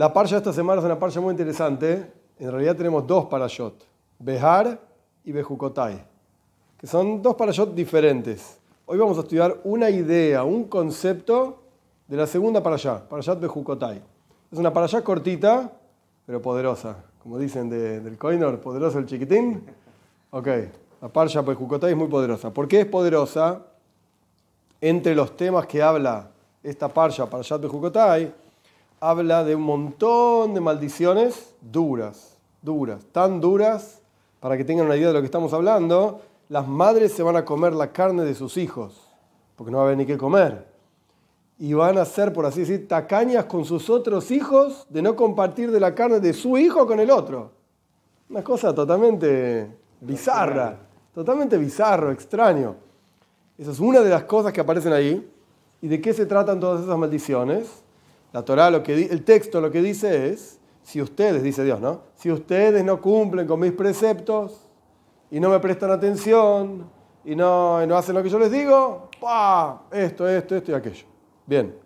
La parcha de esta semana es una parcha muy interesante. En realidad tenemos dos parashot, Behar y Bejukotai, que son dos parashot diferentes. Hoy vamos a estudiar una idea, un concepto de la segunda parashá, parashat Bejukotai. Es una parashá cortita, pero poderosa. Como dicen del Koinor, poderoso el chiquitín. Ok, la parasha Bejukotai es muy poderosa. ¿Por qué es poderosa? Entre los temas que habla esta parasha, parashat Bejukotai, habla de un montón de maldiciones duras, duras, tan duras, para que tengan una idea de lo que estamos hablando, las madres se van a comer la carne de sus hijos, porque no va a haber ni qué comer. Y van a ser, por así decir, tacañas con sus otros hijos de no compartir de la carne de su hijo con el otro. Una cosa totalmente bizarra, totalmente bizarro, extraño. Esa es una de las cosas que aparecen ahí. ¿Y de qué se tratan todas esas maldiciones? La Torah, el texto lo que dice es, si ustedes, dice Dios, ¿no? Si ustedes no cumplen con mis preceptos y no me prestan atención y no, no hacen lo que yo les digo, ¡pah! Esto, esto, esto y aquello. Bien.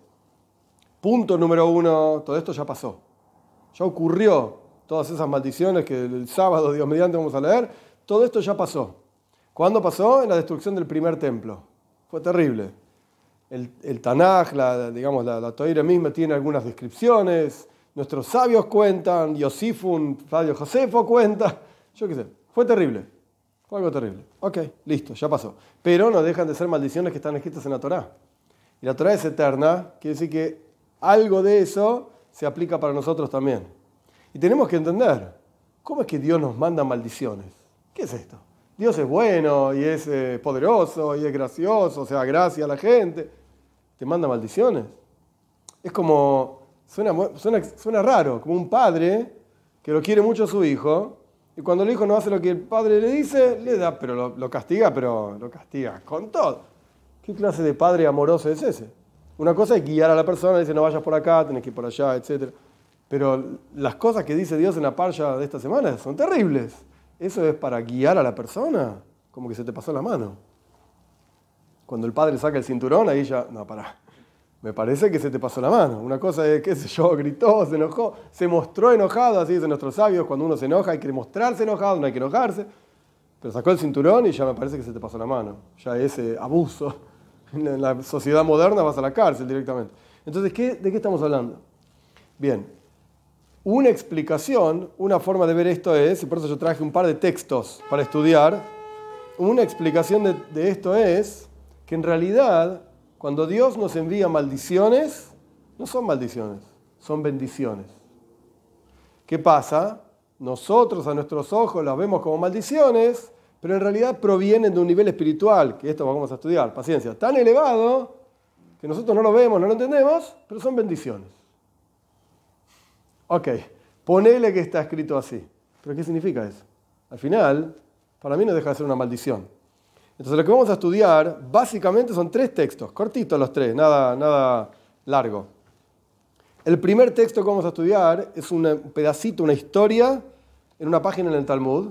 Punto número uno, todo esto ya pasó. Ya ocurrió todas esas maldiciones que el sábado, Dios mediante, vamos a leer. Todo esto ya pasó. ¿Cuándo pasó? En la destrucción del primer templo. Fue terrible el, el Tanaj, la, digamos, la, la misma tiene algunas descripciones, nuestros sabios cuentan, Yosifun, Fabio Josefo cuenta, yo qué sé, fue terrible, fue algo terrible. Ok, listo, ya pasó. Pero no dejan de ser maldiciones que están escritas en la Torá. Y la Torá es eterna, quiere decir que algo de eso se aplica para nosotros también. Y tenemos que entender, ¿cómo es que Dios nos manda maldiciones? ¿Qué es esto? Dios es bueno y es eh, poderoso y es gracioso, o sea, gracia a la gente te manda maldiciones. Es como, suena, suena, raro, como un padre que lo quiere mucho a su hijo y cuando el hijo no hace lo que el padre le dice, le da, pero lo, castiga, pero lo castiga con todo. ¿Qué clase de padre amoroso es ese? Una cosa es guiar a la persona, dice no vayas por acá, tenés que ir por allá, etc. Pero las cosas que dice Dios en la parcha de esta semana son terribles. Eso es para guiar a la persona, como que se te pasó la mano. Cuando el padre saca el cinturón, ahí ya, no, pará. Me parece que se te pasó la mano. Una cosa es, qué sé yo, gritó, se enojó, se mostró enojado, así dicen nuestros sabios, cuando uno se enoja hay que mostrarse enojado, no hay que enojarse. Pero sacó el cinturón y ya me parece que se te pasó la mano. Ya ese abuso. En la sociedad moderna vas a la cárcel directamente. Entonces, ¿qué, ¿de qué estamos hablando? Bien, una explicación, una forma de ver esto es, y por eso yo traje un par de textos para estudiar, una explicación de, de esto es que en realidad cuando Dios nos envía maldiciones, no son maldiciones, son bendiciones. ¿Qué pasa? Nosotros a nuestros ojos las vemos como maldiciones, pero en realidad provienen de un nivel espiritual, que esto vamos a estudiar, paciencia, tan elevado que nosotros no lo vemos, no lo entendemos, pero son bendiciones. Ok, ponele que está escrito así. ¿Pero qué significa eso? Al final, para mí no deja de ser una maldición. Entonces lo que vamos a estudiar básicamente son tres textos, cortitos los tres, nada, nada largo. El primer texto que vamos a estudiar es un pedacito, una historia en una página en el Talmud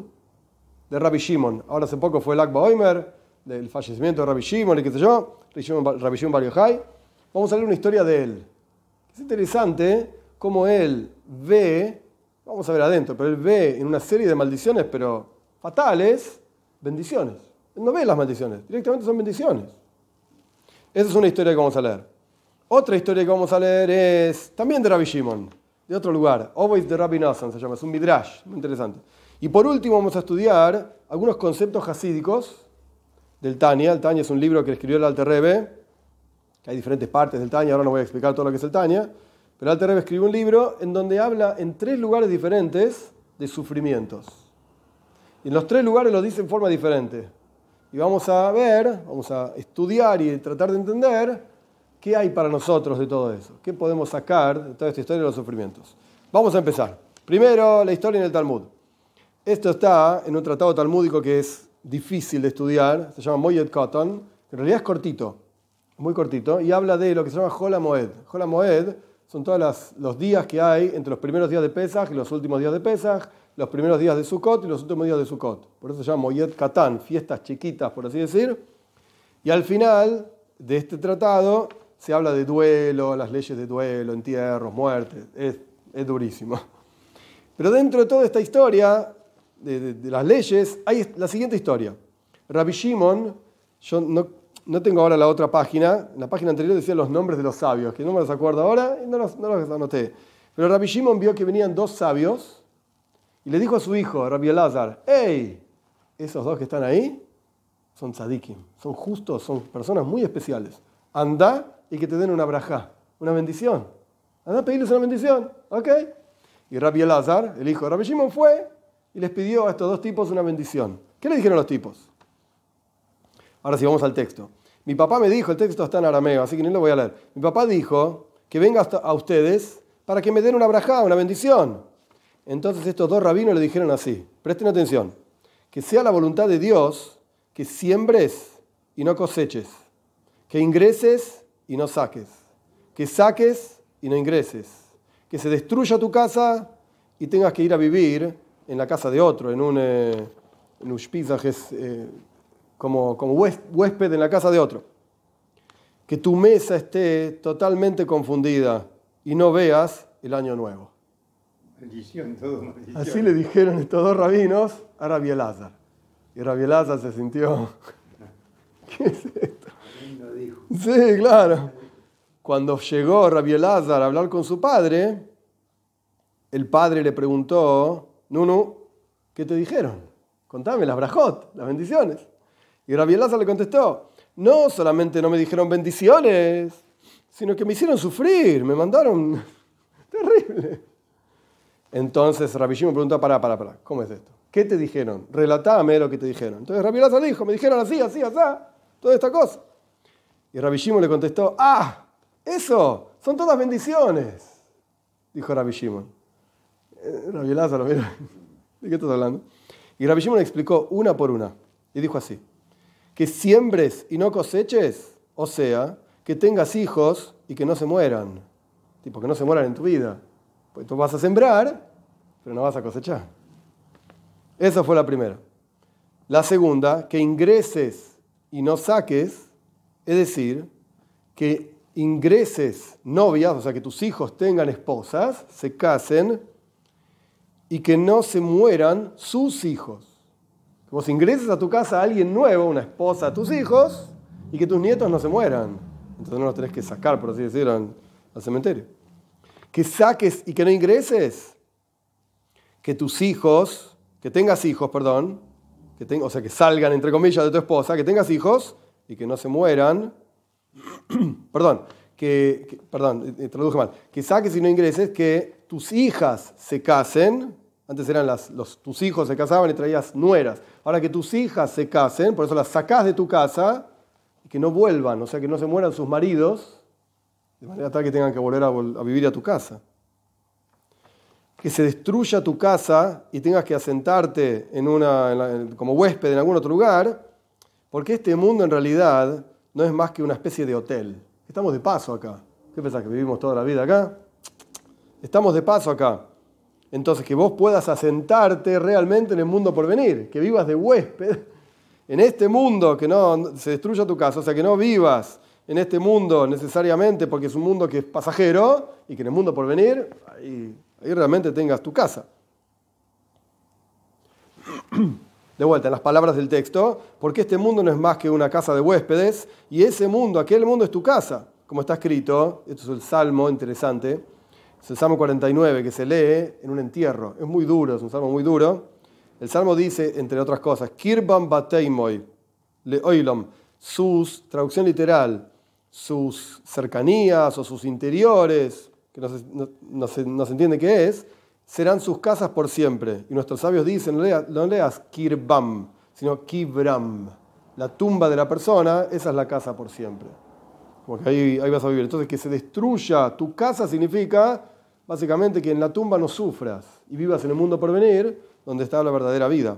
de Rabbi Shimon. Ahora hace poco fue el Akba Oimer, del fallecimiento de Rabbi Shimon y qué sé yo, Rabbi Shimon Bar Yochai. Vamos a leer una historia de él. Es interesante cómo él ve, vamos a ver adentro, pero él ve en una serie de maldiciones, pero fatales, bendiciones no ve las maldiciones, directamente son bendiciones. Esa es una historia que vamos a leer. Otra historia que vamos a leer es también de Rabbi Shimon, de otro lugar. Always de Rabbi Nassan se llama, es un midrash, muy interesante. Y por último vamos a estudiar algunos conceptos hasídicos del Tania. El Tania es un libro que escribió el Alter Rebbe, que hay diferentes partes del Tania, ahora no voy a explicar todo lo que es el Tania, pero el Alter Rebbe escribió un libro en donde habla en tres lugares diferentes de sufrimientos. Y en los tres lugares lo dice en forma diferente y vamos a ver, vamos a estudiar y tratar de entender qué hay para nosotros de todo eso, qué podemos sacar de toda esta historia de los sufrimientos. Vamos a empezar. Primero, la historia en el Talmud. Esto está en un tratado talmúdico que es difícil de estudiar, se llama Moyed Cotton, en realidad es cortito, muy cortito, y habla de lo que se llama Hola Moed. Moed son todos los días que hay entre los primeros días de Pesach y los últimos días de Pesach, los primeros días de Sukkot y los últimos días de Sukkot. Por eso se llama Moyed Katan, fiestas chiquitas, por así decir. Y al final de este tratado se habla de duelo, las leyes de duelo, entierros, muertes. Es es durísimo. Pero dentro de toda esta historia de, las leyes hay la siguiente historia. Rabbi Shimon, yo no, no, tengo ahora la otra página, en la página anterior decía los nombres de los sabios, que no me los acuerdo ahora y no los, no los anoté. Pero Rabbi Shimon vio que venían dos sabios y le dijo a su hijo, Rabbi Elazar, hey, esos dos que están ahí son tzadikim, son justos, son personas muy especiales. Anda y que te den una braja, una bendición. Anda a pedirles una bendición, ¿ok? Y Rabbi Elazar, el hijo de Rabbi Shimon, fue y les pidió a estos dos tipos una bendición. ¿Qué le dijeron los tipos? Ahora sí, vamos al texto. Mi papá me dijo, el texto está en arameo, así que no lo voy a leer. Mi papá dijo que venga a ustedes para que me den una braja, una bendición. Entonces estos dos rabinos le dijeron así, presten atención, que sea la voluntad de Dios que siembres y no coseches, que ingreses y no saques, que saques y no ingreses, que se destruya tu casa y tengas que ir a vivir en la casa de otro, en un, eh, eh, como, como huésped en la casa de otro. Que tu mesa esté totalmente confundida y no veas el año nuevo. Así le dijeron estos dos rabinos a Rabbi Elazar. Y Rabbi Elazar se sintió. ¿Qué es esto? Sí, claro. Cuando llegó Rabbi Elazar a hablar con su padre, el padre le preguntó: Nunu, ¿qué te dijeron? Contame las brajot, las bendiciones. Y Rabbi Elazar le contestó: No solamente no me dijeron bendiciones, sino que me hicieron sufrir, me mandaron. Terrible. Entonces Rabbi Shimon preguntó, para, para, para, ¿cómo es esto? ¿Qué te dijeron? Relatame lo que te dijeron. Entonces Rabbi Laza dijo, me dijeron así, así, así, toda esta cosa. Y Rabbi Shimon le contestó, ah, eso, son todas bendiciones, dijo Rabbi Shimon. Eh, Rabbi mira, ¿de qué estás hablando? Y Rabbi Shimon le explicó una por una. Y dijo así, que siembres y no coseches, o sea, que tengas hijos y que no se mueran. Tipo, que no se mueran en tu vida. Pues tú vas a sembrar, pero no vas a cosechar. Esa fue la primera. La segunda, que ingreses y no saques, es decir, que ingreses novias, o sea, que tus hijos tengan esposas, se casen y que no se mueran sus hijos. Que vos ingreses a tu casa a alguien nuevo, una esposa, a tus hijos, y que tus nietos no se mueran. Entonces no los tenés que sacar, por así decirlo, al cementerio que saques y que no ingreses, que tus hijos, que tengas hijos, perdón, que o sea, que salgan entre comillas de tu esposa, que tengas hijos y que no se mueran, perdón, que, perdón, eh, traduje mal, que saques y no ingreses, que tus hijas se casen, antes eran las, los, tus hijos se casaban y traías nueras, ahora que tus hijas se casen, por eso las sacás de tu casa y que no vuelvan, o sea, que no se mueran sus maridos, de manera tal que tengan que volver a, vivir a tu casa. Que se destruya tu casa y tengas que asentarte en una, como huésped en algún otro lugar, porque este mundo en realidad no es más que una especie de hotel. Estamos de paso acá. ¿Qué pensás? ¿Que vivimos toda la vida acá? Estamos de paso acá. Entonces, que vos puedas asentarte realmente en el mundo por venir, que vivas de huésped en este mundo, que no se destruya tu casa, o sea, que no vivas en este mundo necesariamente porque es un mundo que es pasajero y que en el mundo por venir, ahí, realmente tengas tu casa. De vuelta, en las palabras del texto, porque este mundo no es más que una casa de huéspedes y ese mundo, aquel mundo es tu casa, como está escrito, esto es el Salmo interesante, es el Salmo 49 que se lee en un entierro, es muy duro, es un salmo muy duro. El salmo dice, entre otras cosas, Kirban Bateimoy, Le Oilom, sus, traducción literal, sus cercanías o sus interiores, que no se, entiende qué es, serán sus casas por siempre. Y nuestros sabios dicen, no leas, kirbam, sino kibram. La tumba de la persona, esa es la casa por siempre. Porque ahí, ahí vas a vivir. Entonces, que se destruya tu casa significa básicamente que en la tumba no sufras y vivas en el mundo por venir, donde está la verdadera vida.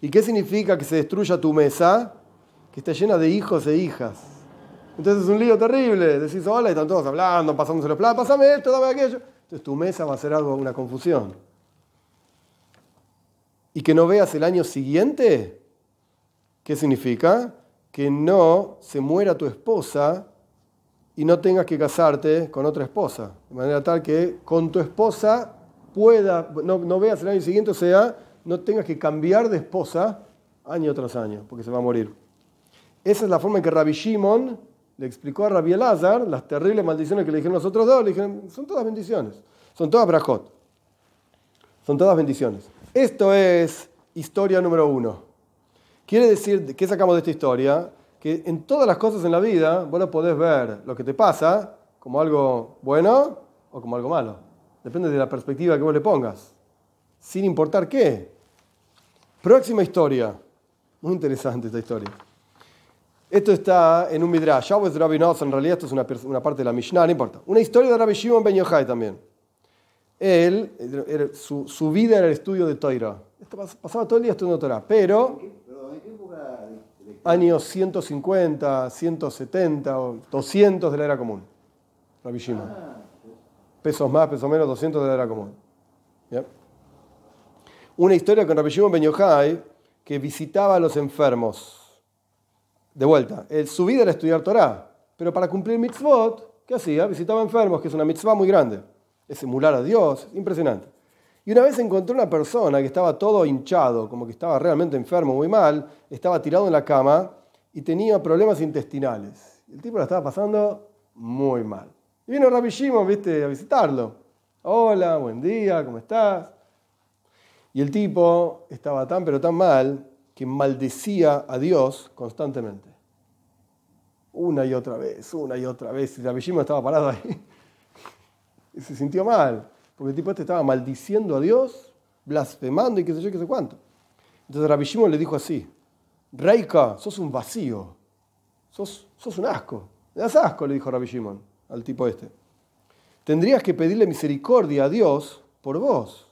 ¿Y qué significa que se destruya tu mesa? Que está llena de hijos e hijas entonces es un lío terrible. Decís, hola, y están todos hablando, pasándose los platos, pásame esto, dame aquello. Entonces tu mesa va a ser algo, una confusión. Y que no veas el año siguiente, ¿qué significa? Que no se muera tu esposa y no tengas que casarte con otra esposa. De manera tal que con tu esposa pueda, no, no veas el año siguiente, o sea, no tengas que cambiar de esposa año tras año, porque se va a morir. Esa es la forma en que Rabbi Shimon le explicó a Rabbi Elazar las terribles maldiciones que le dijeron los otros dos. Le dijeron, son todas bendiciones, son todas brajot, son todas bendiciones. Esto es historia número uno. Quiere decir, ¿qué sacamos de esta historia? Que en todas las cosas en la vida vos no podés ver lo que te pasa como algo bueno o como algo malo. Depende de la perspectiva que vos le pongas. Sin importar qué. Próxima historia. Muy interesante esta historia. Esto está en un Midrash. Shabbos de Rabbi en realidad esto es una, una, parte de la Mishnah, no importa. Una historia de Rabbi Shimon Ben Yochai también. Él, su, su, vida era el estudio de Torah. Pasaba todo el día estudiando Torah, pero años 150, 170 o 200 de la era común. Rabbi Shimon. Pesos más, pesos menos, 200 de la era común. Una historia con Rabbi Shimon Ben Yochai que visitaba a los enfermos. De vuelta, su vida era estudiar Torah, pero para cumplir mitzvot, ¿qué hacía? Visitaba enfermos, que es una mitzvah muy grande. Es emular a Dios, impresionante. Y una vez encontró una persona que estaba todo hinchado, como que estaba realmente enfermo, muy mal, estaba tirado en la cama y tenía problemas intestinales. El tipo la estaba pasando muy mal. Y vino Rabbi Shimon, viste, a visitarlo. Hola, buen día, ¿cómo estás? Y el tipo estaba tan pero tan mal que maldecía a Dios constantemente. Una y otra vez, una y otra vez. Y Rabishima estaba parado ahí. Y se sintió mal. Porque el tipo este estaba maldiciendo a Dios, blasfemando y qué sé yo, qué sé cuánto. Entonces Rabishima le dijo así, Reika, sos un vacío. Sos, sos un asco. Le das asco, le dijo Rabbi Shimon al tipo este. Tendrías que pedirle misericordia a Dios por vos.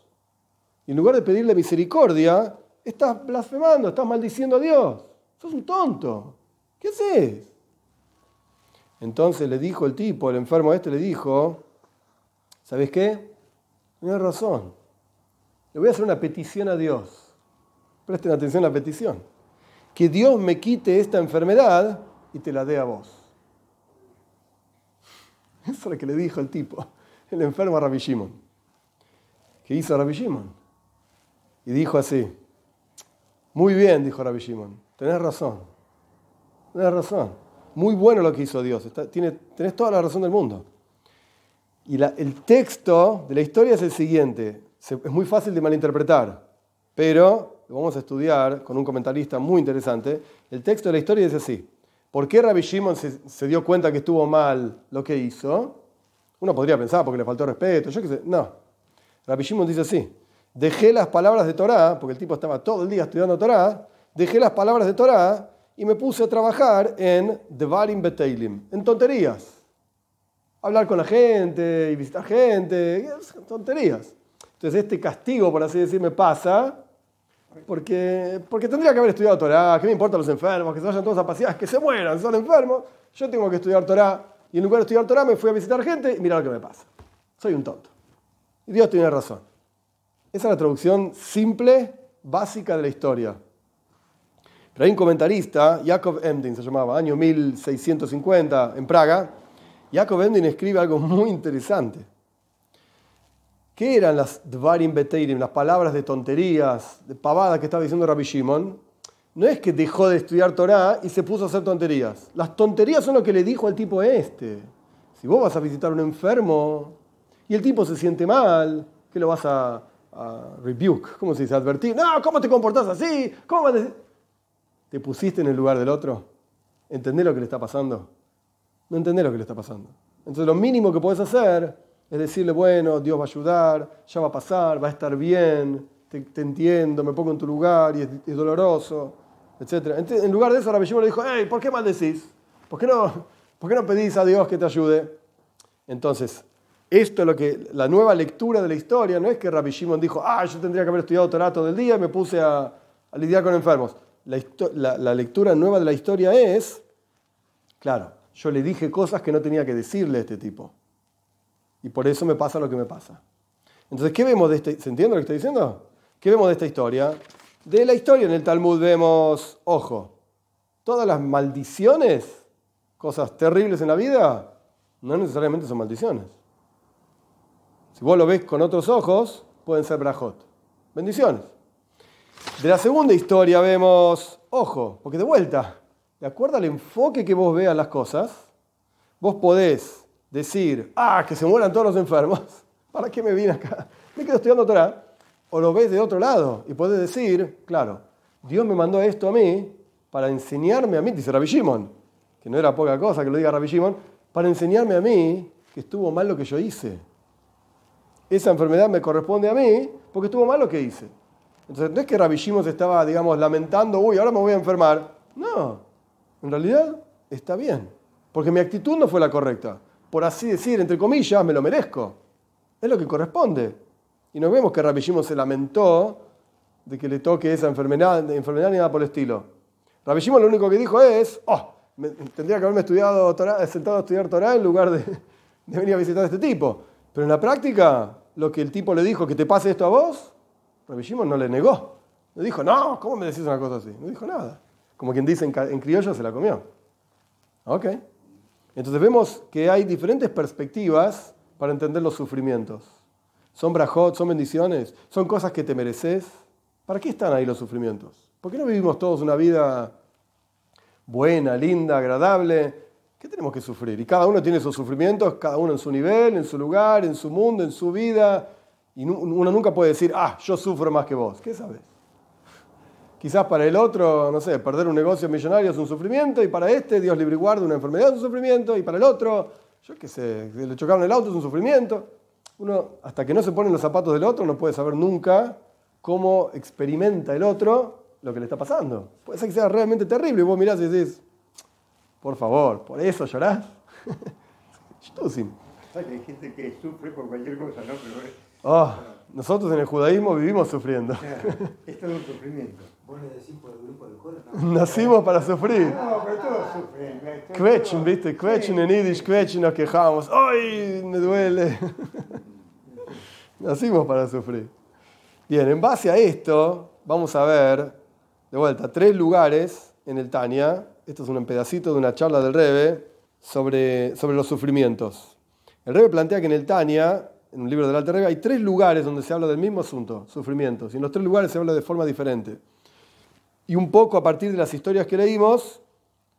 Y en lugar de pedirle misericordia, estás blasfemando, estás maldiciendo a Dios. Sos un tonto. ¿Qué haces? Entonces le dijo el tipo, el enfermo este le dijo, ¿sabes qué? Tienes razón. Le voy a hacer una petición a Dios. Presten atención a la petición. Que Dios me quite esta enfermedad y te la dé a vos. Eso es lo que le dijo el tipo, el enfermo a Rabbi Shimon. ¿Qué hizo Rabbi Shimon? Y dijo así, muy bien, dijo Rabbi Shimon, tenés razón, tenés razón, muy bueno lo que hizo Dios, tenés toda la razón del mundo. Y el texto de la historia es el siguiente, es muy fácil de malinterpretar, pero lo vamos a estudiar con un comentarista muy interesante. El texto de la historia dice así, ¿por qué Rabbi Shimon se, se dio cuenta que estuvo mal lo que hizo? Uno podría pensar porque le faltó respeto, yo qué sé, no. Rabbi Shimon dice así, dejé las palabras de Torah, porque el tipo estaba todo el día estudiando Torah, dejé las palabras de Torah y me puse a trabajar en Devarim Beteilim, en tonterías. Hablar con la gente y visitar gente, tonterías. Entonces este castigo, por así decir, me pasa porque, porque tendría que haber estudiado Torah, ¿qué me importan los enfermos? Que se vayan todos a pasear, que se mueran, son enfermos. Yo tengo que estudiar Torah. Y en lugar de estudiar Torah me fui a visitar gente y mira lo que me pasa. Soy un tonto. Y Dios tiene razón. Esa es la traducción simple, básica de la historia. Pero hay un comentarista, Jacob Emdin se llamaba, año 1650, en Praga. Jacob Emdin escribe algo muy interesante. ¿Qué eran las Dvarim Beteirim, las palabras de tonterías, de pavadas que estaba diciendo Rabbi Shimon? No es que dejó de estudiar Torah y se puso a hacer tonterías. Las tonterías son lo que le dijo al tipo este. Si vos vas a visitar a un enfermo y el tipo se siente mal, ¿qué lo vas a, rebuke, ¿cómo se dice? Advertir. No, ¿cómo te comportás así? ¿Cómo ¿Te pusiste en el lugar del otro? ¿Entendés lo que le está pasando? No entendés lo que le está pasando. Entonces lo mínimo que puedes hacer es decirle, bueno, Dios va a ayudar, ya va a pasar, va a estar bien, te, entiendo, me pongo en tu lugar y es, doloroso, etc. En lugar de eso, Rabbi le dijo, hey, ¿por qué maldecís? ¿Por qué, no, ¿Por qué no pedís a Dios que te ayude? Entonces, esto es lo que la nueva lectura de la historia no es que Rabbi Shimon dijo, ah, yo tendría que haber estudiado Torah todo el día y me puse a, lidiar con enfermos. La, lectura nueva de la historia es, claro, yo le dije cosas que no tenía que decirle a este tipo. Y por eso me pasa lo que me pasa. Entonces, ¿qué vemos de este? ¿Se entiende lo que estoy diciendo? ¿Qué vemos de esta historia? De la historia en el Talmud vemos, ojo, todas las maldiciones, cosas terribles en la vida, no necesariamente son maldiciones. Si vos lo ves con otros ojos, pueden ser brajot. Bendiciones. De la segunda historia vemos, ojo, porque de vuelta, de acuerdo al enfoque que vos veas las cosas, vos podés decir, ah, que se mueran todos los enfermos. ¿Para qué me vine acá? Me quedo estudiando Torah. O lo ves de otro lado y podés decir, claro, Dios me mandó esto a mí para enseñarme a mí, dice Rabbi Shimon, que no era poca cosa que lo diga Rabbi Shimon, para enseñarme a mí que estuvo mal lo que yo hice. Esa enfermedad me corresponde a mí porque estuvo mal lo que hice. Entonces, no es que se estaba, digamos, lamentando, uy, ahora me voy a enfermar. No, en realidad está bien, porque mi actitud no fue la correcta. Por así decir, entre comillas, me lo merezco. Es lo que corresponde. Y no vemos que Rabbi Shimon se lamentó de que le toque esa enfermedad, enfermedad ni nada por el estilo. Rabbi Shimon lo único que dijo es, oh, tendría que haberme estudiado sentado a estudiar Torah en lugar de, de venir a visitar a este tipo. Pero en la práctica, lo que el tipo le dijo, que te pase esto a vos, Rabbi Shimon no le negó. Le dijo, no, ¿cómo me decís una cosa así? No dijo nada. Como quien dice en, criollo, se la comió. Ok. Entonces vemos que hay diferentes perspectivas para entender los sufrimientos. Son brajot, son bendiciones, son cosas que te mereces. ¿Para qué están ahí los sufrimientos? ¿Por qué no vivimos todos una vida buena, linda, agradable? ¿Qué tenemos que sufrir? Y cada uno tiene sus sufrimientos, cada uno en su nivel, en su lugar, en su mundo, en su vida. Y uno nunca puede decir, ah, yo sufro más que vos. ¿Qué sabes? Quizás para el otro, no sé, perder un negocio millonario es un sufrimiento, y para este, Dios libre y guarde, una enfermedad es un sufrimiento, y para el otro, yo qué sé, le chocaron el auto es un sufrimiento. Uno, hasta que no se pone en los zapatos del otro, no puede saber nunca cómo experimenta el otro lo que le está pasando. Puede ser que sea realmente terrible, y vos mirás y decís, por favor, ¿por eso llorás? Stusim. Hay gente que sufre por cualquier cosa, ¿no? Pero oh, nosotros en el judaísmo vivimos sufriendo. Esto es un sufrimiento. ¿Vos le decís por el grupo del coro? Nacimos para sufrir. No, pero todos sufren. Quechen, ¿viste? Quechen en Yiddish, quechen, nos quejamos. ¡Ay, me duele! Nacimos para sufrir. Bien, en base a esto, vamos a ver, de vuelta, tres lugares en el Tania. Esto es un pedacito de una charla del Rebe sobre, sobre los sufrimientos. El Rebe plantea que en el Tania, en un libro del Alter Rebe, hay tres lugares donde se habla del mismo asunto, sufrimientos. Y en los tres lugares se habla de forma diferente. Y un poco a partir de las historias que leímos,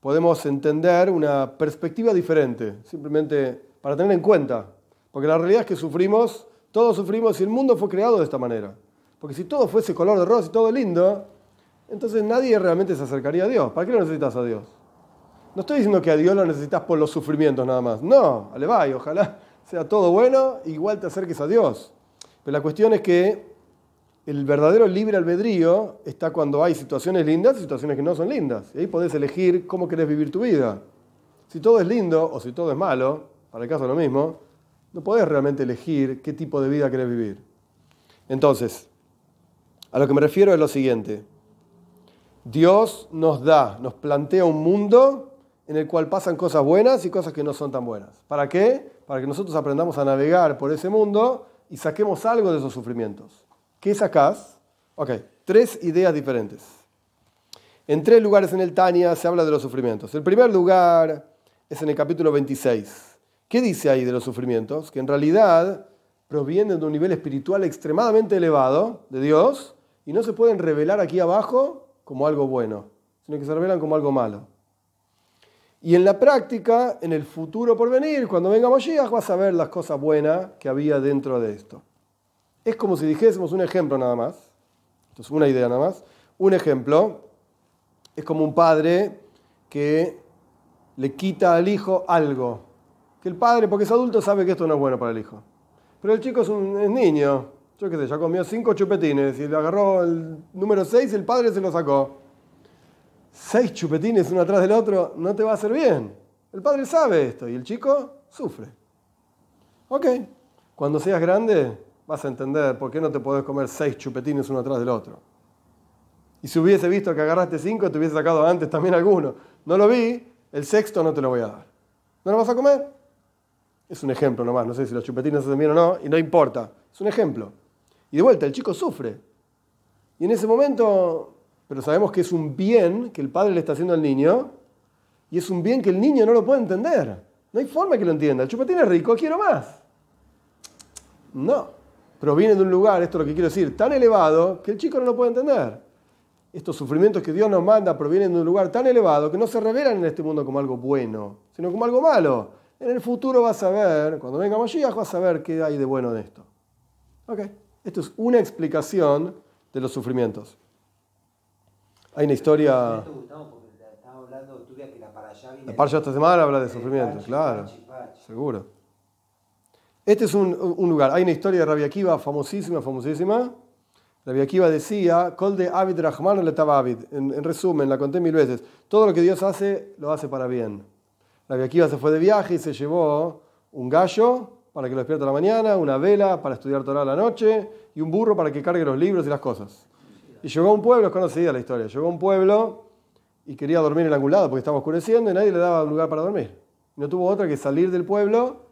podemos entender una perspectiva diferente, simplemente para tener en cuenta. Porque la realidad es que sufrimos, todos sufrimos y el mundo fue creado de esta manera. Porque si todo fuese color de rosa y todo lindo, entonces nadie realmente se acercaría a Dios. ¿Para qué lo necesitas a Dios? No estoy diciendo que a Dios lo necesitas por los sufrimientos nada más. No, ale va y ojalá sea todo bueno, igual te acerques a Dios. Pero la cuestión es que el verdadero libre albedrío está cuando hay situaciones lindas y situaciones que no son lindas. Y ahí podés elegir cómo querés vivir tu vida. Si todo es lindo o si todo es malo, para el caso lo mismo, no podés realmente elegir qué tipo de vida querés vivir. Entonces, a lo que me refiero es lo siguiente. Dios nos da, nos plantea un mundo en el cual pasan cosas buenas y cosas que no son tan buenas. ¿Para qué? Para que nosotros aprendamos a navegar por ese mundo y saquemos algo de esos sufrimientos. ¿Qué sacás? Ok, tres ideas diferentes. En tres lugares en el Tania se habla de los sufrimientos. El primer lugar es en el capítulo 26. ¿Qué dice ahí de los sufrimientos? Que en realidad provienen de un nivel espiritual extremadamente elevado de Dios y no se pueden revelar aquí abajo como algo bueno, sino que se revelan como algo malo. Y en la práctica, en el futuro por venir, cuando venga Moshiach, vas a ver las cosas buenas que había dentro de esto. Es como si dijésemos un ejemplo nada más. Entonces, una idea nada más. Un ejemplo es como un padre que le quita al hijo algo. Que el padre, porque es adulto, sabe que esto no es bueno para el hijo. Pero el chico es un niño. Yo qué sé, ya comió cinco chupetines y le agarró el número seis y el padre se lo sacó. Seis chupetines uno atrás del otro no te va a hacer bien. El padre sabe esto y el chico sufre. Ok, cuando seas grande, vas a entender por qué no te podés comer seis chupetines uno atrás del otro. Y si hubiese visto que agarraste cinco, te hubiese sacado antes también alguno. No lo vi, el sexto no te lo voy a dar. ¿No lo vas a comer? Es un ejemplo nomás, no sé si los chupetines se bien o no, y no importa. Es un ejemplo. Y de vuelta, el chico sufre. Y en ese momento, pero sabemos que es un bien que el padre le está haciendo al niño, y es un bien que el niño no lo puede entender. No hay forma que lo entienda. El chupetín es rico, quiero más. No. Proviene de un lugar, esto es lo que quiero decir, tan elevado que el chico no lo puede entender. Estos sufrimientos que Dios nos manda provienen de un lugar tan elevado que no se revelan en este mundo como algo bueno, sino como algo malo. En el futuro vas a ver, cuando venga Mashiach, vas a ver qué hay de bueno en esto. Ok, esto es una explicación de los sufrimientos. Hay una historia. La- parcha esta semana habla de sufrimientos, claro, seguro. Este es un, un lugar. Hay una historia de Rabbi Akiva famosísima, famosísima. Rabbi Akiva decía, Kol de Abid Rahman le Abid. En, en resumen, la conté mil veces. Todo lo que Dios hace, lo hace para bien. Rabbi Akiva se fue de viaje y se llevó un gallo para que lo despierte la mañana, una vela para estudiar Torah a la noche y un burro para que cargue los libros y las cosas. Y llegó a un pueblo, es conocida la historia, llegó a un pueblo y quería dormir en algún lado porque estaba oscureciendo y nadie le daba lugar para dormir. No tuvo otra que salir del pueblo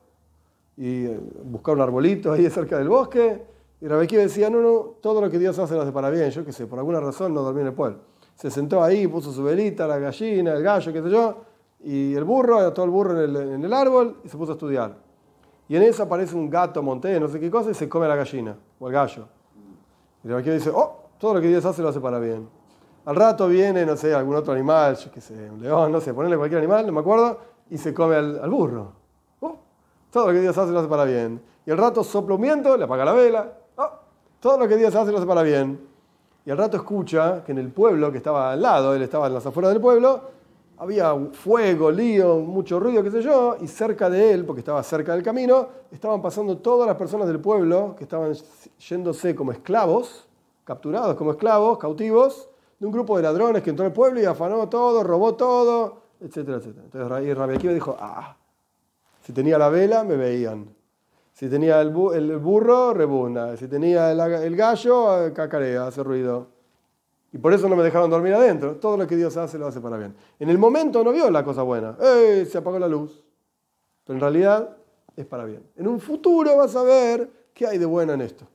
y eh, buscar un arbolito ahí cerca del bosque. Y Rebequía decía, no, no, todo lo que Dios hace lo hace para bien. Yo qué sé, por alguna razón no dormí en el pueblo. Se sentó ahí, puso su velita, la gallina, el gallo, qué sé yo, y el burro, ató el burro en el árbol y se puso a estudiar. Y en eso aparece un gato montés, no sé qué cosa, y se come a la gallina o el gallo. Y Rebequía dice, oh, todo lo que Dios hace lo hace para bien. Al rato viene, no sé, algún otro animal, yo qué sé, un león, no sé, ponerle cualquier animal, no me acuerdo, y se come al, al burro. Oh, todo lo que Dios hace lo hace para bien. Y al rato sopla un viento, le apaga la vela. Oh, todo lo que Dios hace lo hace para bien. Y al rato escucha que en el pueblo que estaba al lado, él estaba en las afueras del pueblo, había fuego, lío, mucho ruido, qué sé yo, y cerca de él, porque estaba cerca del camino, estaban pasando todas las personas del pueblo que estaban yéndose como esclavos, capturados como esclavos, cautivos, de un grupo de ladrones que entró al pueblo y afanó todo, robó todo, etcétera, etcétera. Entonces y Rabbi Akiva dijo, ah, si tenía la vela, me veían. Si tenía el, bu- el burro, rebunda. Si tenía el, el gallo, cacarea, hace ruido. Y por eso no me dejaron dormir adentro. Todo lo que Dios hace lo hace para bien. En el momento no vio la cosa buena. ¡Eh! Se apagó la luz. Pero en realidad es para bien. En un futuro vas a ver qué hay de bueno en esto.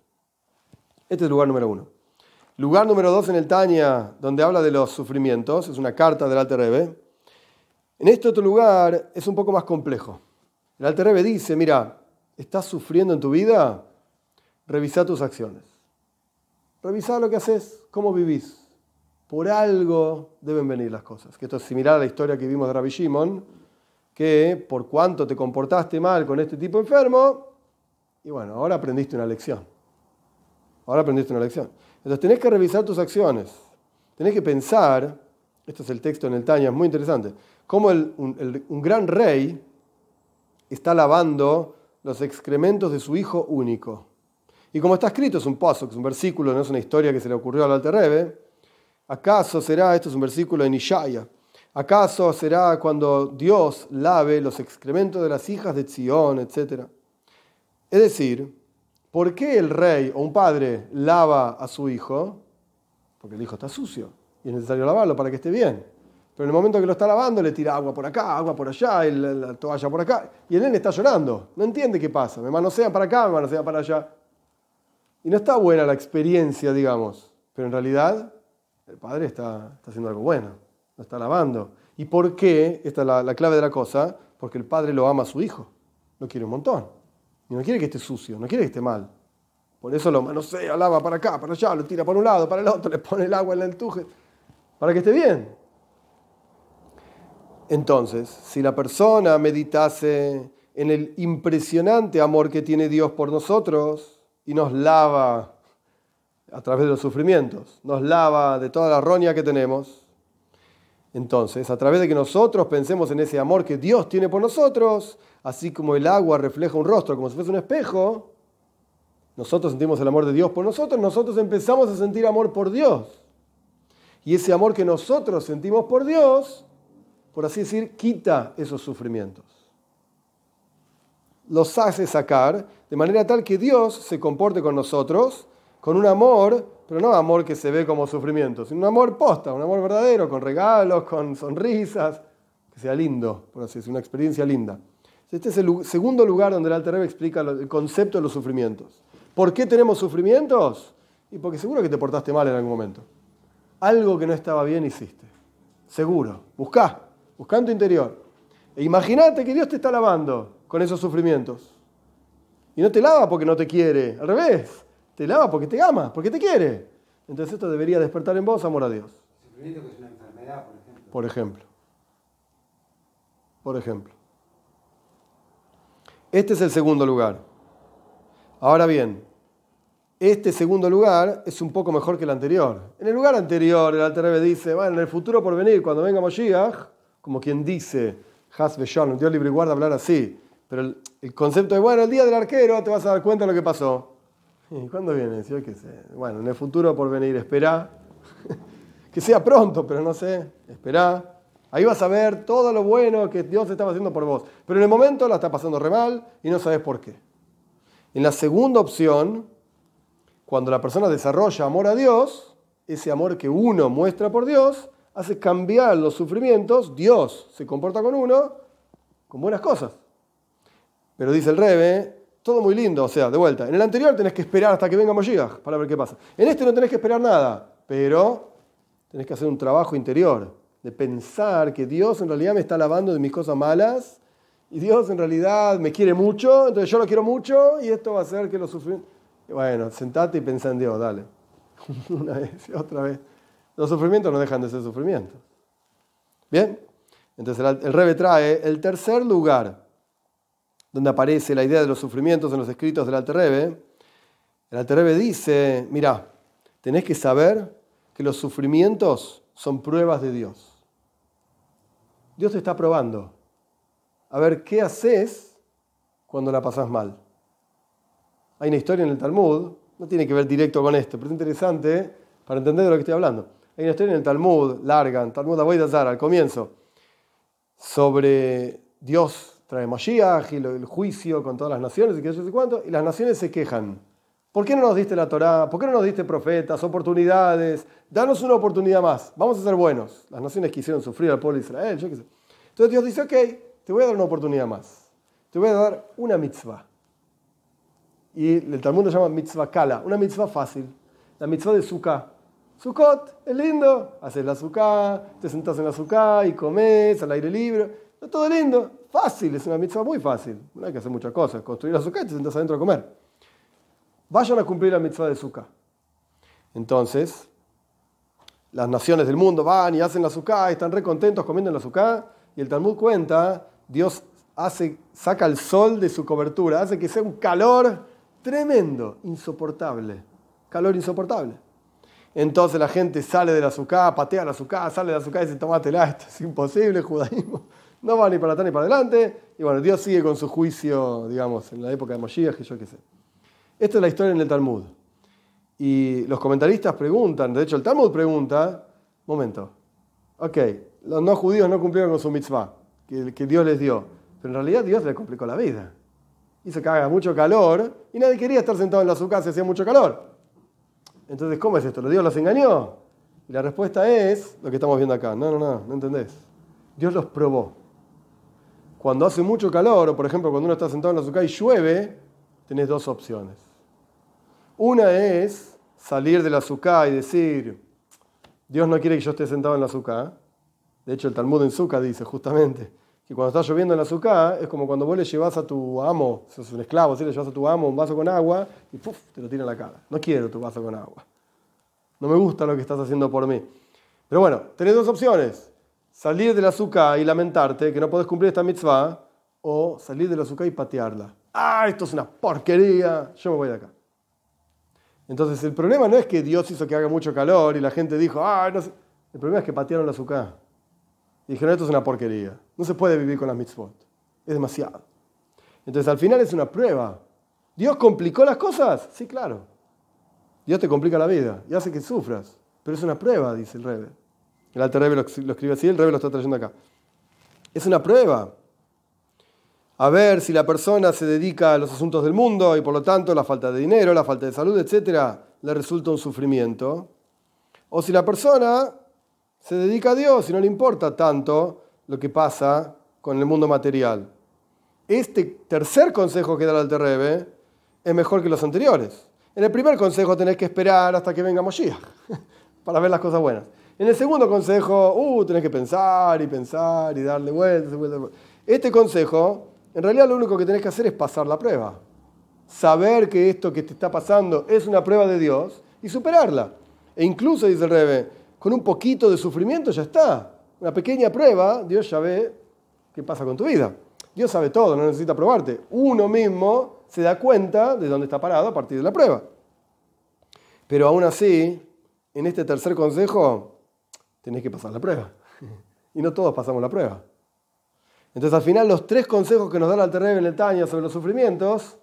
Este es el lugar número uno. Lugar número dos en el Tania, donde habla de los sufrimientos. Es una carta del Alter Rebbe. En este otro lugar es un poco más complejo. El Alter Rebbe dice, mira, ¿estás sufriendo en tu vida? Revisa tus acciones. Revisa lo que haces, cómo vivís. Por algo deben venir las cosas. Que esto es similar a la historia que vimos de Rabbi Shimon, que por cuánto te comportaste mal con este tipo enfermo, y bueno, ahora aprendiste una lección. Ahora aprendiste una lección. Entonces tenés que revisar tus acciones. Tenés que pensar, este es el texto en el Tanya, es muy interesante, cómo un, gran rey está lavando los excrementos de su hijo único. Y como está escrito, es un paso, es un versículo, no es una historia que se le ocurrió al Alter Rebbe, ¿acaso será, esto es un versículo en Ishaya, acaso será cuando Dios lave los excrementos de las hijas de Zion, etcétera? Es decir, ¿por qué el rey o un padre lava a su hijo? Porque el hijo está sucio y es necesario lavarlo para que esté bien. Pero en el momento que lo está lavando, le tira agua por acá, agua por allá, la toalla por acá. Y el nene está llorando. No entiende qué pasa. Me manosean para acá, me manosean para allá. Y no está buena la experiencia, digamos. Pero en realidad, el padre está, haciendo algo bueno. Lo está lavando. ¿Y por qué? Esta es la, la clave de la cosa. Porque el padre lo ama a su hijo. Lo quiere un montón. Y no quiere que esté sucio, no quiere que esté mal. Por eso lo manosea, lava para acá, para allá, lo tira por un lado, para el otro, le pone el agua en el tuje, para que esté bien. Entonces, si la persona meditase en el impresionante amor que tiene Dios por nosotros y nos lava a través de los sufrimientos, nos lava de toda la roña que tenemos, entonces, a través de que nosotros pensemos en ese amor que Dios tiene por nosotros, así como el agua refleja un rostro como si fuese un espejo, nosotros sentimos el amor de Dios por nosotros, nosotros empezamos a sentir amor por Dios. Y ese amor que nosotros sentimos por Dios, por así decir, quita esos sufrimientos. Los hace sacar de manera tal que Dios se comporte con nosotros con un amor, pero no amor que se ve como sufrimiento, sino un amor posta, un amor verdadero, con regalos, con sonrisas, que sea lindo, por así decir, una experiencia linda. Este es el segundo lugar donde el Alter Rebbe explica el concepto de los sufrimientos. ¿Por qué tenemos sufrimientos? Y porque seguro que te portaste mal en algún momento. Algo que no estaba bien hiciste. Seguro. Buscá. Buscá en tu interior. E imagínate que Dios te está lavando con esos sufrimientos. Y no te lava porque no te quiere, al revés, te lava porque te ama, porque te quiere. Entonces esto debería despertar en vos amor a Dios. Sufrimiento que es una enfermedad, por ejemplo. Por ejemplo. Por ejemplo. Este es el segundo lugar. Ahora bien, este segundo lugar es un poco mejor que el anterior. En el lugar anterior, el Alter dice, bueno, en el futuro por venir, cuando venga Moshiach, como quien dice, Has Dios libre y guarda hablar así. Pero el, el concepto es, bueno, el día del arquero te vas a dar cuenta de lo que pasó. ¿Y cuándo viene? Yo qué sé. Bueno, en el futuro por venir, espera. que sea pronto, pero no sé, espera. Ahí vas a ver todo lo bueno que Dios estaba haciendo por vos. Pero en el momento la está pasando re mal y no sabes por qué. En la segunda opción, cuando la persona desarrolla amor a Dios, ese amor que uno muestra por Dios, hace cambiar los sufrimientos, Dios se comporta con uno con buenas cosas. Pero dice el Rebe, todo muy lindo, o sea, de vuelta, en el anterior tenés que esperar hasta que venga Moshiach para ver qué pasa. En este no tenés que esperar nada, pero tenés que hacer un trabajo interior de pensar que Dios en realidad me está lavando de mis cosas malas y Dios en realidad me quiere mucho, entonces yo lo quiero mucho y esto va a hacer que lo sufrimientos... Bueno, sentate y pensá en Dios, dale. Una vez otra vez. Los sufrimientos no dejan de ser sufrimientos. ¿Bien? Entonces el Rebe trae el tercer lugar donde aparece la idea de los sufrimientos en los escritos del Alter Rebbe. El Alter Rebbe dice, mira, tenés que saber que los sufrimientos son pruebas de Dios. Dios te está probando. A ver, ¿qué haces cuando la pasas mal? Hay una historia en el Talmud, no tiene que ver directo con esto, pero es interesante para entender de lo que estoy hablando. Hay una historia en el Talmud, larga, en Talmud Avodah Zarah, al comienzo, sobre Dios trae Mashiach y el juicio con todas las naciones y qué sé cuánto, y las naciones se quejan. ¿Por qué no nos diste la Torá? ¿Por qué no nos diste profetas, oportunidades? Danos una oportunidad más. Vamos a ser buenos. Las naciones quisieron sufrir al pueblo de Israel, yo qué sé. Entonces Dios dice, ok, te voy a dar una oportunidad más. Te voy a dar una mitzvah. Y el Talmud lo llama mitzvah kala, una mitzvah fácil. La mitzvah de Sukkah. Sukkot, es lindo. Haces la Sukkah, te sentás en la Sukkah y comes al aire libre. Está todo lindo. Fácil, es una mitzvah muy fácil. No hay que hacer muchas cosas. Construir la Sukkah y te sentás adentro a comer. Vayan a cumplir la mitzvah de Sukkah. Entonces, las naciones del mundo van y hacen la Sukkah están re contentos comiendo la Sukkah. Y el Talmud cuenta, Dios hace, saca el sol de su cobertura, hace que sea un calor tremendo, insoportable. Calor insoportable. Entonces la gente sale de la azúcar, patea la azúcar, sale de la azúcar y dice, tomátela, esto es imposible, judaísmo. No va ni para atrás ni para adelante. Y bueno, Dios sigue con su juicio, digamos, en la época de Moshiach, que yo qué sé. Esta es la historia en el Talmud. Y los comentaristas preguntan, de hecho el Talmud pregunta, momento, ok, los no judíos no cumplieron con su mitzvah, que, Dios les dio, pero en realidad Dios les complicó la vida. Hizo que haga mucho calor y nadie quería estar sentado en la azúcar si hacía mucho calor. Entonces, ¿cómo es esto? ¿Lo Dios los engañó? Y la respuesta es lo que estamos viendo acá. No, no, no, no entendés. Dios los probó. Cuando hace mucho calor, o por ejemplo cuando uno está sentado en la azúcar y llueve, tenés dos opciones. Una es salir de la azúcar y decir, Dios no quiere que yo esté sentado en la azúcar. De hecho, el Talmud en Zucca dice justamente que cuando está lloviendo en la azúcar es como cuando vos le llevas a tu amo, sos un esclavo, ¿sí? le llevas a tu amo un vaso con agua y ¡puf! te lo tira en la cara. No quiero tu vaso con agua. No me gusta lo que estás haciendo por mí. Pero bueno, tenés dos opciones. Salir del azúcar y lamentarte que no podés cumplir esta mitzvah o salir del azúcar y patearla. Ah, esto es una porquería, yo me voy de acá. Entonces el problema no es que Dios hizo que haga mucho calor y la gente dijo, ah, no sé. El problema es que patearon la azúcar. Y dijeron, esto es una porquería. No se puede vivir con las mitzvot. Es demasiado. Entonces al final es una prueba. ¿Dios complicó las cosas? Sí, claro. Dios te complica la vida y hace que sufras. Pero es una prueba, dice el Rebe. El Alter Rebe lo, escribe así, el Rebe lo está trayendo acá. Es una prueba. A ver si la persona se dedica a los asuntos del mundo y por lo tanto la falta de dinero, la falta de salud, etcétera, le resulta un sufrimiento. O si la persona se dedica a Dios y no le importa tanto lo que pasa con el mundo material. Este tercer consejo que da el Alter Rebbe es mejor que los anteriores. En el primer consejo tenés que esperar hasta que venga Moshiach para ver las cosas buenas. En el segundo consejo, uh, tenés que pensar y pensar y darle vueltas y vueltas. Este consejo, en realidad lo único que tenés que hacer es pasar la prueba. Saber que esto que te está pasando es una prueba de Dios y superarla. E incluso, dice el Rebe, con un poquito de sufrimiento ya está. Una pequeña prueba, Dios ya ve qué pasa con tu vida. Dios sabe todo, no necesita probarte. Uno mismo se da cuenta de dónde está parado a partir de la prueba. Pero aún así, en este tercer consejo, tenés que pasar la prueba. Y no todos pasamos la prueba. Entonces, al final, los tres consejos que nos da la Alterrebe en el Taña sobre los sufrimientos,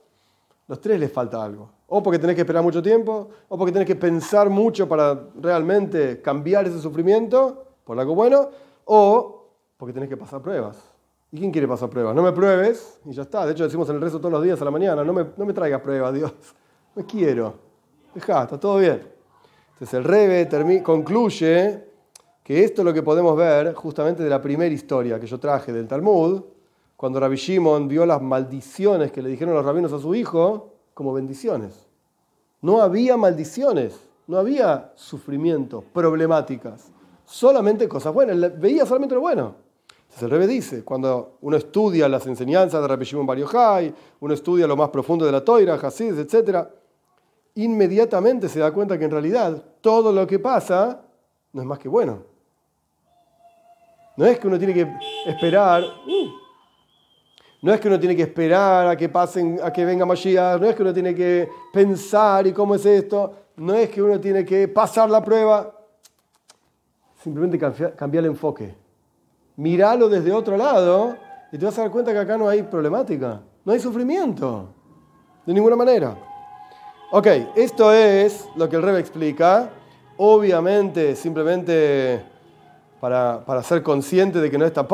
los tres les falta algo. O porque tenés que esperar mucho tiempo, o porque tenés que pensar mucho para realmente cambiar ese sufrimiento por algo bueno, o porque tenés que pasar pruebas. ¿Y quién quiere pasar pruebas? No me pruebes y ya está. De hecho, decimos en el rezo todos los días a la mañana, no me, no me traigas pruebas, Dios. No quiero. Deja, está todo bien. Entonces el Rebe concluye que esto es lo que podemos ver justamente de la primera historia que yo traje del Talmud, cuando Rabbi Shimon vio las maldiciones que le dijeron los rabinos a su hijo como bendiciones. No había maldiciones, no había sufrimiento, problemáticas, solamente cosas buenas, veía solamente lo bueno. Entonces el Rebe dice, cuando uno estudia las enseñanzas de Rabbi Shimon Bar Yochai, uno estudia lo más profundo de la Toira, Hasid, etc., inmediatamente se da cuenta que en realidad todo lo que pasa no es más que bueno. No es que uno tiene que esperar, uh, no es que uno tiene que esperar a que pasen, a que venga Mashiach, no es que uno tiene que pensar y cómo es esto, no es que uno tiene que pasar la prueba. Simplemente cambiar, el enfoque. Míralo desde otro lado y te vas a dar cuenta que acá no hay problemática, no hay sufrimiento, de ninguna manera. Ok, esto es lo que el Rebe explica. Obviamente, simplemente para, ser consciente de que no es tan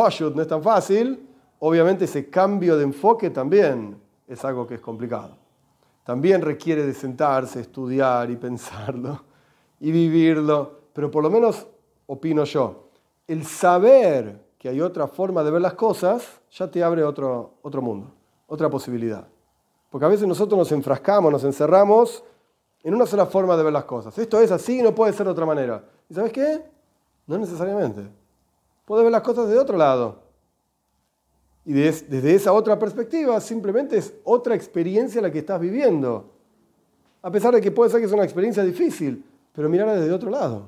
fácil, obviamente ese cambio de enfoque también es algo que es complicado. También requiere de sentarse, estudiar y pensarlo y vivirlo, pero por lo menos opino yo, el saber que hay otra forma de ver las cosas ya te abre otro, otro mundo, otra posibilidad. Porque a veces nosotros nos enfrascamos, nos encerramos en una sola forma de ver las cosas. Esto es así, no puede ser de otra manera. ¿Y sabes qué? No necesariamente. Puedes ver las cosas de otro lado. Y desde esa otra perspectiva, simplemente es otra experiencia la que estás viviendo. A pesar de que puede ser que es una experiencia difícil, pero mirarla desde otro lado.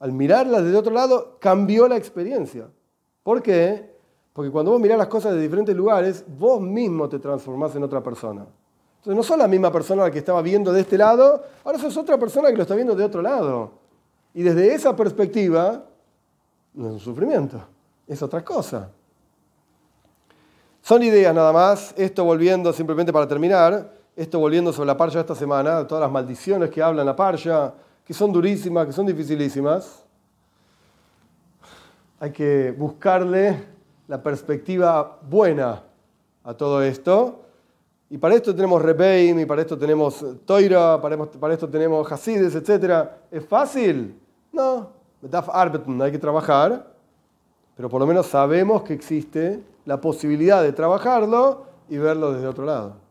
Al mirarla desde otro lado, cambió la experiencia. ¿Por qué? Porque cuando vos mirás las cosas de diferentes lugares, vos mismo te transformás en otra persona. Entonces no sos la misma persona la que estaba viendo de este lado, ahora sos otra persona que lo está viendo de otro lado. Y desde esa perspectiva, no es un sufrimiento, es otra cosa. Son ideas nada más, esto volviendo simplemente para terminar, esto volviendo sobre la parcha de esta semana, todas las maldiciones que hablan la parcha, que son durísimas, que son dificilísimas. Hay que buscarle la perspectiva buena a todo esto. Y para esto tenemos Rebeim, y para esto tenemos Toira, para esto tenemos Hasides, etc. ¿Es fácil? No, hay que trabajar, pero por lo menos sabemos que existe la posibilidad de trabajarlo y verlo desde otro lado.